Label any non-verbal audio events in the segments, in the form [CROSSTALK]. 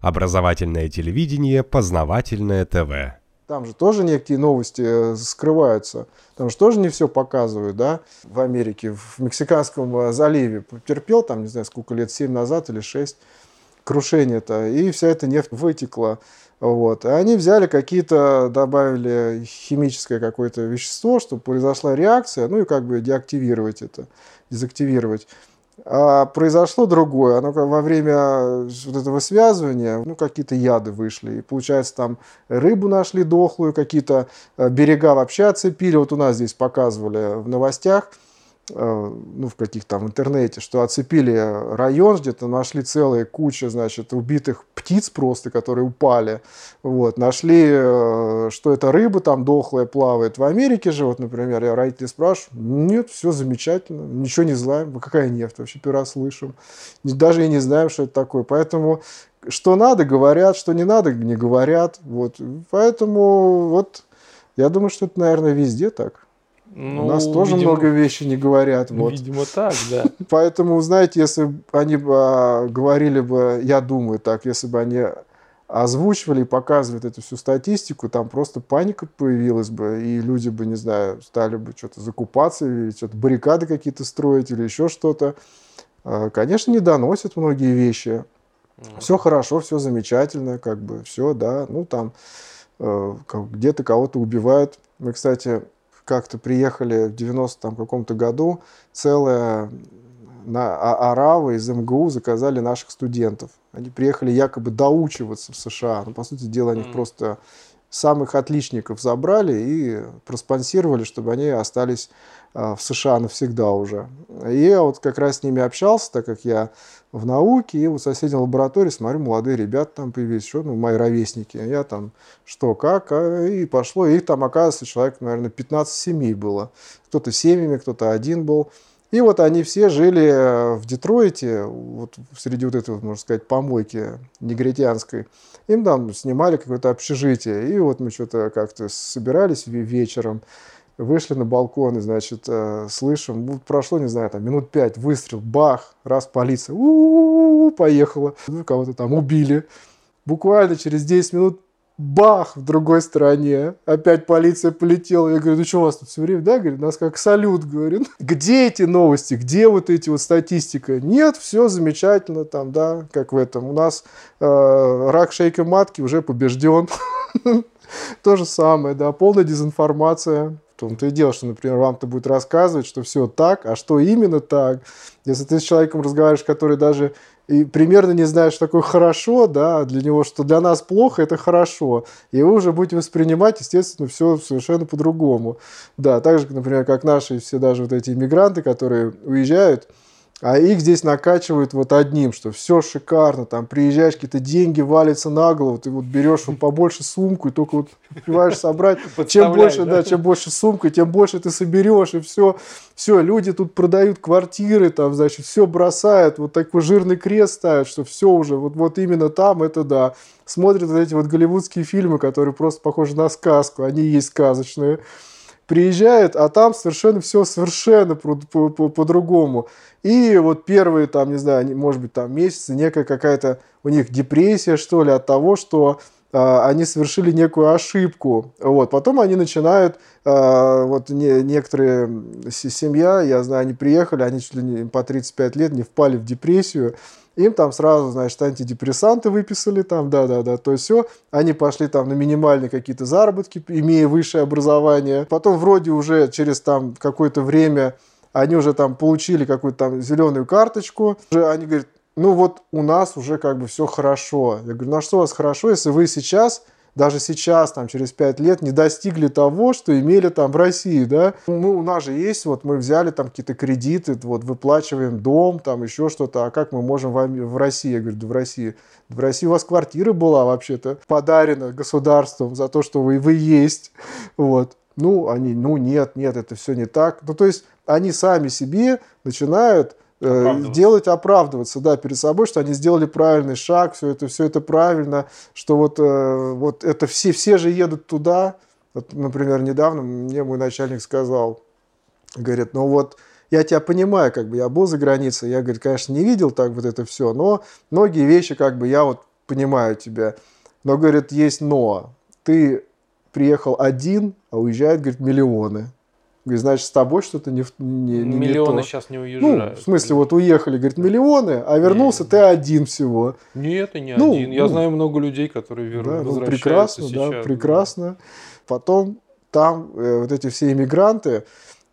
Образовательное телевидение, познавательное ТВ. Там же тоже некие новости э, скрываются. Там же тоже не все показывают, да? В Америке, в Мексиканском э, заливе потерпел там, не знаю, сколько лет, 7 назад или 6, крушение-то, и вся эта нефть вытекла. Вот. И они взяли какие-то, добавили химическое какое-то вещество, чтобы произошла реакция, ну и как бы деактивировать это, дезактивировать. А произошло другое. Оно во время вот этого связывания, ну, какие-то яды вышли. И получается, там рыбу нашли дохлую, какие-то э, берега вообще оцепили. Вот у нас здесь показывали в новостях – Э, ну, в каких-то там интернете, что оцепили район, где-то нашли целые куча, значит, убитых птиц просто, которые упали. Вот. Нашли, э, что это рыба там дохлая плавает. В Америке же, вот, например, я родители спрашиваю, нет, все замечательно, ничего не знаем. Какая нефть? Вообще первый раз слышим. Даже и не знаем, что это такое. Поэтому что надо, говорят, что не надо, не говорят. Вот. Поэтому вот я думаю, что это, наверное, везде так. Ну, У нас тоже видимо, много вещей не говорят. Вот. Видимо, так, да. [LAUGHS] Поэтому, знаете, если бы они а, говорили бы, я думаю так, если бы они озвучивали и показывали эту всю статистику, там просто паника появилась бы, и люди бы, не знаю, стали бы что-то закупаться, или что-то баррикады какие-то строить, или еще что-то. А, конечно, не доносят многие вещи. Все хорошо, все замечательно, как бы все, да. Ну, там э, где-то кого-то убивают. Мы, кстати, как-то приехали в 90-м каком-то году, целая на а, Арава из МГУ заказали наших студентов. Они приехали якобы доучиваться в США. Но, по сути дела, они mm. просто самых отличников забрали и проспонсировали, чтобы они остались а, в США навсегда уже. И я вот как раз с ними общался, так как я в науке, и вот в соседней лаборатории смотрю, молодые ребята там появились, что, ну, мои ровесники. Я там, что, как, а, и пошло. Их там, оказывается, человек, наверное, 15 семей было. Кто-то семьями, кто-то один был. И вот они все жили в Детройте, вот среди вот этой, можно сказать, помойки негритянской. Им там снимали какое-то общежитие. И вот мы что-то как-то собирались вечером, Вышли на балкон и, значит, э, слышим, ну, прошло, не знаю, там минут пять, выстрел, бах, раз полиция, у-у-у, поехала, ну, кого-то там убили. Буквально через 10 минут бах, в другой стороне. Опять полиция полетела. Я говорю, ну что у вас тут все время? Да, говорит, нас как салют, говорю. Где эти новости? Где вот эти вот статистика? Нет, все замечательно там, да, как в этом. У нас э, рак шейка матки уже побежден. [LAUGHS] То же самое, да, полная дезинформация том-то и дело, что, например, вам-то будет рассказывать, что все так, а что именно так. Если ты с человеком разговариваешь, который даже и примерно не знает, что такое хорошо, да, для него, что для нас плохо, это хорошо. И вы уже будете воспринимать, естественно, все совершенно по-другому. Да, так же, например, как наши все даже вот эти иммигранты, которые уезжают, а их здесь накачивают вот одним, что все шикарно, там приезжаешь, какие-то деньги валятся на голову, ты вот берешь вот побольше сумку и только вот успеваешь собрать. [LAUGHS] Чем больше, да? да, чем больше сумка, тем больше ты соберешь, и все. Все, люди тут продают квартиры, там, значит, все бросают, вот такой жирный крест ставят, что все уже, вот, вот именно там, это да. Смотрят вот эти вот голливудские фильмы, которые просто похожи на сказку, они есть сказочные приезжает, а там совершенно все совершенно по-другому. По, по, и вот первые, там, не знаю, может быть, там месяцы, некая какая-то у них депрессия, что ли, от того, что они совершили некую ошибку. Вот. Потом они начинают, э, вот не, некоторые семья, я знаю, они приехали, они чуть ли не по 35 лет не впали в депрессию, им там сразу, значит, антидепрессанты выписали там, да-да-да, то все, они пошли там на минимальные какие-то заработки, имея высшее образование, потом вроде уже через там какое-то время они уже там получили какую-то там зеленую карточку, уже они говорят, ну вот у нас уже как бы все хорошо. Я говорю, ну а что у вас хорошо, если вы сейчас даже сейчас, там, через пять лет, не достигли того, что имели там в России, да. Мы, у нас же есть, вот мы взяли там какие-то кредиты, вот выплачиваем дом, там еще что-то, а как мы можем в, в России? Я говорю, да в России. В России у вас квартира была вообще-то подарена государством за то, что вы, вы есть, вот. Ну, они, ну нет, нет, это все не так. Ну, то есть они сами себе начинают Э, делать, оправдываться, да, перед собой, что они сделали правильный шаг, все это, все это правильно, что вот, э, вот это все, все же едут туда. Вот, например, недавно мне мой начальник сказал, говорит, ну вот, я тебя понимаю, как бы я был за границей, я, говорит, конечно, не видел так вот это все, но многие вещи, как бы я вот понимаю тебя. Но, говорит, есть но. Ты приехал один, а уезжает, говорит, миллионы. Говорит, значит, с тобой что-то не, не, не Миллионы не то. сейчас не Ну, уезжают. в смысле, вот уехали, говорит, миллионы, а вернулся Не. ты один всего. Нет, и не Ну, один. Я ну. знаю много людей, которые вер... Да, ну, прекрасно, сейчас. да, прекрасно. Потом там э, вот эти все иммигранты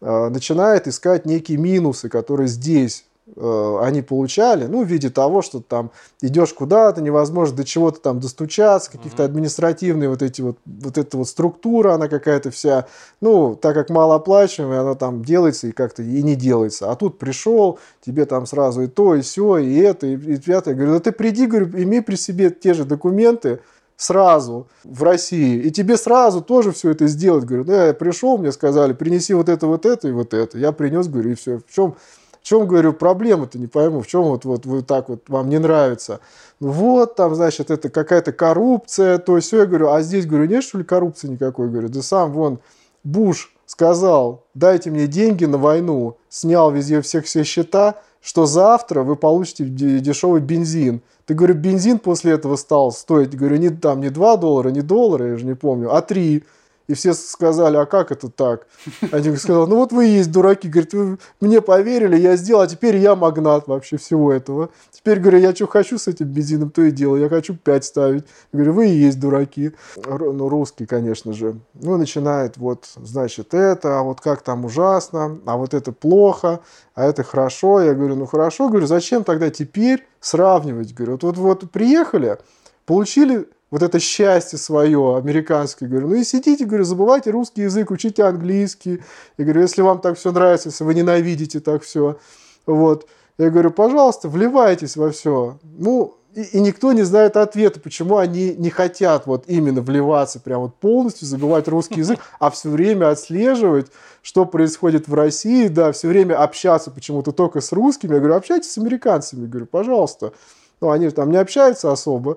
э, начинают искать некие минусы, которые здесь они получали, ну, в виде того, что там идешь куда-то, невозможно до чего-то там достучаться, каких-то административные вот эти вот, вот эта вот структура, она какая-то вся, ну, так как малооплачиваемая, она там делается и как-то и не делается. А тут пришел, тебе там сразу и то, и все, и это, и, и пятое. Я говорю, да ты приди, говорю, имей при себе те же документы, сразу в России, и тебе сразу тоже все это сделать. Говорю, да, я пришел, мне сказали, принеси вот это, вот это и вот это. Я принес, говорю, и все. В чем, в чем говорю, проблема-то не пойму, в чем вот, вот вы так вот вам не нравится. Ну вот, там, значит, это какая-то коррупция, то все. Я говорю, а здесь, говорю, нет, что ли, коррупции никакой? Говорю, да сам вон Буш сказал, дайте мне деньги на войну, снял везде всех все счета, что завтра вы получите де- дешевый бензин. Ты, говорю, бензин после этого стал стоить, говорю, не, там, не 2 доллара, не доллара, я же не помню, а 3. И все сказали, а как это так? Один сказал, ну вот вы и есть дураки. Говорит, вы мне поверили, я сделал, а теперь я магнат вообще всего этого. Теперь, говорю, я что хочу с этим бензином, то и делаю. Я хочу 5 ставить. Говорю, вы и есть дураки. Ну, русский, конечно же. Ну, начинает вот, значит, это, а вот как там ужасно, а вот это плохо, а это хорошо. Я говорю, ну хорошо, говорю, зачем тогда теперь сравнивать? Говорю, вот, вот, вот приехали, получили вот это счастье свое американское, говорю, ну и сидите, говорю, забывайте русский язык, учите английский. Я говорю, если вам так все нравится, если вы ненавидите так все, вот. Я говорю, пожалуйста, вливайтесь во все. Ну, и, и никто не знает ответа, почему они не хотят вот именно вливаться прям вот полностью, забывать русский язык, [LAUGHS] а все время отслеживать, что происходит в России, да, все время общаться почему-то только с русскими. Я говорю, общайтесь с американцами, Я говорю, пожалуйста. Ну, они же там не общаются особо.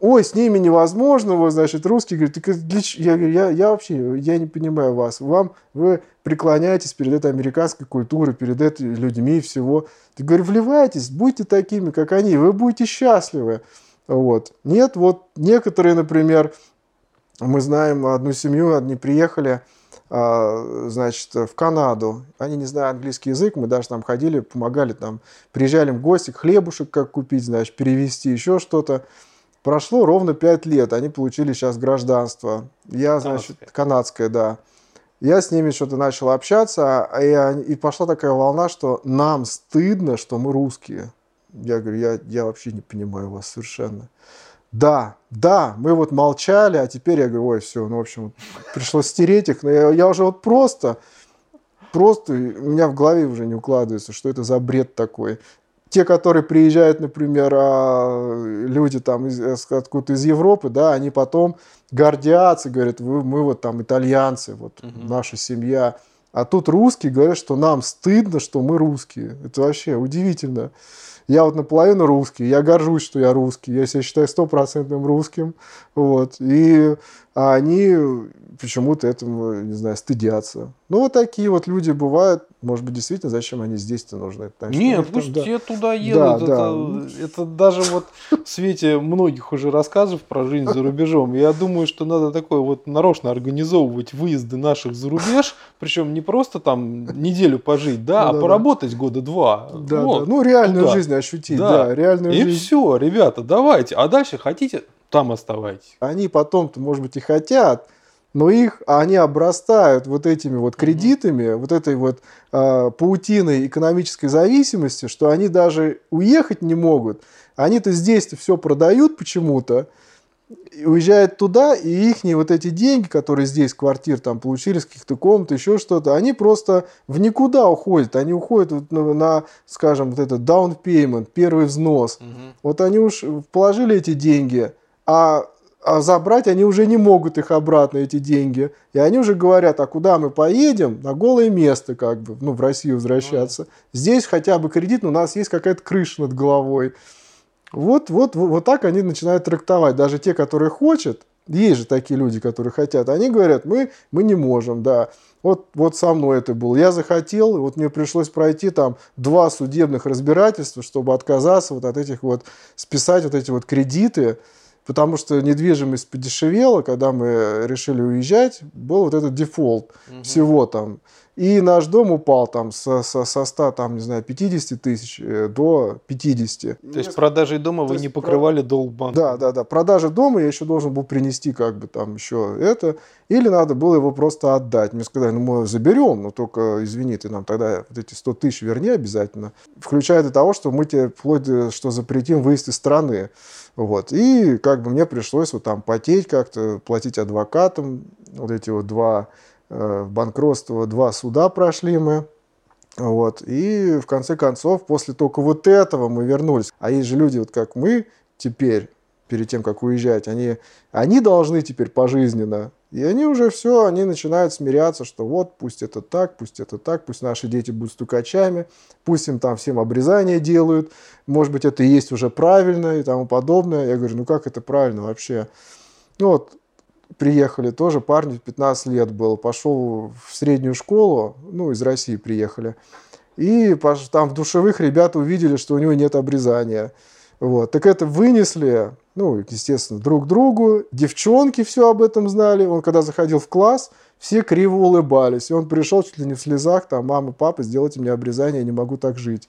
Ой, с ними невозможно, вот, значит, русский говорит, я я, я вообще, я не понимаю вас, вам, вы преклоняетесь перед этой американской культурой, перед этими людьми и всего. Ты говорю, вливайтесь, будьте такими, как они, вы будете счастливы. Вот. Нет, вот некоторые, например, мы знаем одну семью, они приехали, а, значит, в Канаду. Они не знают английский язык, мы даже там ходили, помогали там, приезжали в гости, хлебушек как купить, значит, перевести, еще что-то. Прошло ровно пять лет, они получили сейчас гражданство. Я, значит, Канадское. канадское, да. Я с ними что-то начал общаться, а и, и пошла такая волна, что нам стыдно, что мы русские. Я говорю, я, я вообще не понимаю вас совершенно. Да, да, мы вот молчали, а теперь я говорю, ой, все, ну, в общем, пришлось стереть их, но я, я уже вот просто, просто у меня в голове уже не укладывается, что это за бред такой. Те, которые приезжают, например, а, люди там из- из- откуда-то из Европы, да, они потом гордятся, говорят, вы, мы вот там итальянцы, вот Мгм. наша семья. А тут русские говорят, что нам стыдно, что мы русские. Это вообще удивительно. Я вот наполовину русский, я горжусь, что я русский, я себя считаю стопроцентным русским, вот, и а они почему-то этому, не знаю, стыдятся. Ну, вот такие вот люди бывают, может быть, действительно, зачем они здесь-то нужны? Это, значит, у Нет, там, пусть да. те туда едут. да. это, это даже вот в свете многих уже рассказов про жизнь за рубежом. Я думаю, что надо такое вот нарочно организовывать выезды наших за рубеж, причем не просто там неделю пожить, да, Ну а да, да. поработать года два. Да, Вот. да. Ну, реальную туда. жизнь ощутить, Да. да, реальную И жизнь. все, ребята, давайте. А дальше хотите, там оставайтесь. Они потом-то, может быть, и хотят, но их, а они обрастают вот этими вот кредитами, вот этой вот а, паутиной экономической зависимости, что они даже уехать не могут. Они-то здесь-то все продают почему-то, и уезжают туда, и их вот эти деньги, которые здесь, квартир там получили, с каких-то комнат, еще что-то, они просто в никуда уходят. Они уходят вот на, на, скажем, вот этот down payment, первый взнос. Вот они уж положили эти деньги, а, а забрать они уже не могут их обратно, эти деньги. И они уже говорят, а куда мы поедем? На голое место, как бы, ну, в Россию возвращаться. Здесь хотя бы кредит, но у нас есть какая-то крыша над головой. Вот, вот, вот, вот так они начинают трактовать. Даже те, которые хотят, Есть же такие люди, которые хотят. Они говорят, мы, мы не можем, да. Вот, вот со мной это было. Я захотел, вот мне пришлось пройти там два судебных разбирательства, чтобы отказаться вот от этих вот, списать вот эти вот кредиты, потому что недвижимость подешевела, когда мы решили уезжать, был вот этот дефолт угу. всего там. И наш дом упал там со, со, со 100, там, не знаю, 50 тысяч э, до 50. То есть продажей дома вы не покрывали про... долг банка? Да, да, да. Продажи дома я еще должен был принести как бы там еще это. Или надо было его просто отдать. Мне сказали, ну мы заберем, но только, извини, ты нам тогда вот эти 100 тысяч верни обязательно. Включая до того, что мы тебе вплоть до, что запретим выезд из страны. Вот. И как бы мне пришлось вот там потеть как-то, платить адвокатам вот эти вот два Э, банкротство, два суда прошли мы. Вот. И в конце концов, после только вот этого мы вернулись. А есть же люди, вот как мы теперь, перед тем, как уезжать, они, они должны теперь пожизненно. И они уже все, они начинают смиряться, что вот, пусть это так, пусть это так, пусть наши дети будут стукачами, пусть им там всем обрезание делают, может быть, это и есть уже правильно и тому подобное. Я говорю, ну как это правильно вообще? Ну вот, приехали тоже, парни 15 лет был, пошел в среднюю школу, ну, из России приехали, и там в душевых ребята увидели, что у него нет обрезания. Вот. Так это вынесли, ну, естественно, друг другу. Девчонки все об этом знали. Он когда заходил в класс, все криво улыбались. И он пришел чуть ли не в слезах, там, мама, папа, сделайте мне обрезание, я не могу так жить.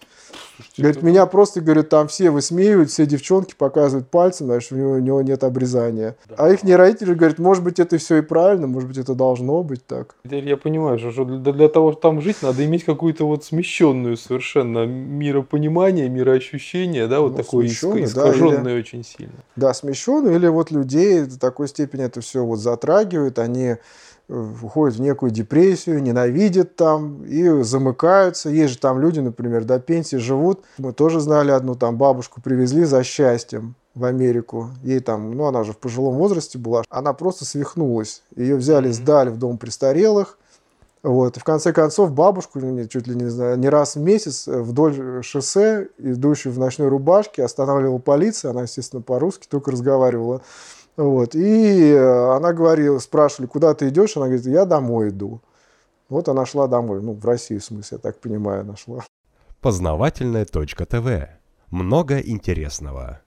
Слушайте, говорит, это... меня просто, говорит, там все высмеивают, все девчонки показывают пальцем, знаешь, у него, у него нет обрезания. Да. А их не родители говорят, может быть, это все и правильно, может быть, это должно быть так. Теперь я понимаю, что для, для того, чтобы там жить, надо иметь какую-то вот смещенную совершенно миропонимание, мироощущение, да, вот ну, такое искаженное да, или... очень сильно. Да, смещенное, или вот людей до такой степени это все вот затрагивает, они входят в некую депрессию, ненавидят там и замыкаются. Есть же там люди, например, до пенсии живут. Мы тоже знали одну там бабушку привезли за счастьем в Америку. Ей там, ну она же в пожилом возрасте была. Она просто свихнулась. Ее взяли, сдали в дом престарелых. Вот. И в конце концов бабушку, чуть ли не знаю, не раз в месяц вдоль шоссе, идущую в ночной рубашке, останавливала полиция. Она, естественно, по-русски только разговаривала. Вот. И э, она говорила, спрашивали, куда ты идешь? Она говорит, я домой иду. Вот она шла домой. Ну, в Россию, в смысле, я так понимаю, она шла. Познавательная точка ТВ. Много интересного.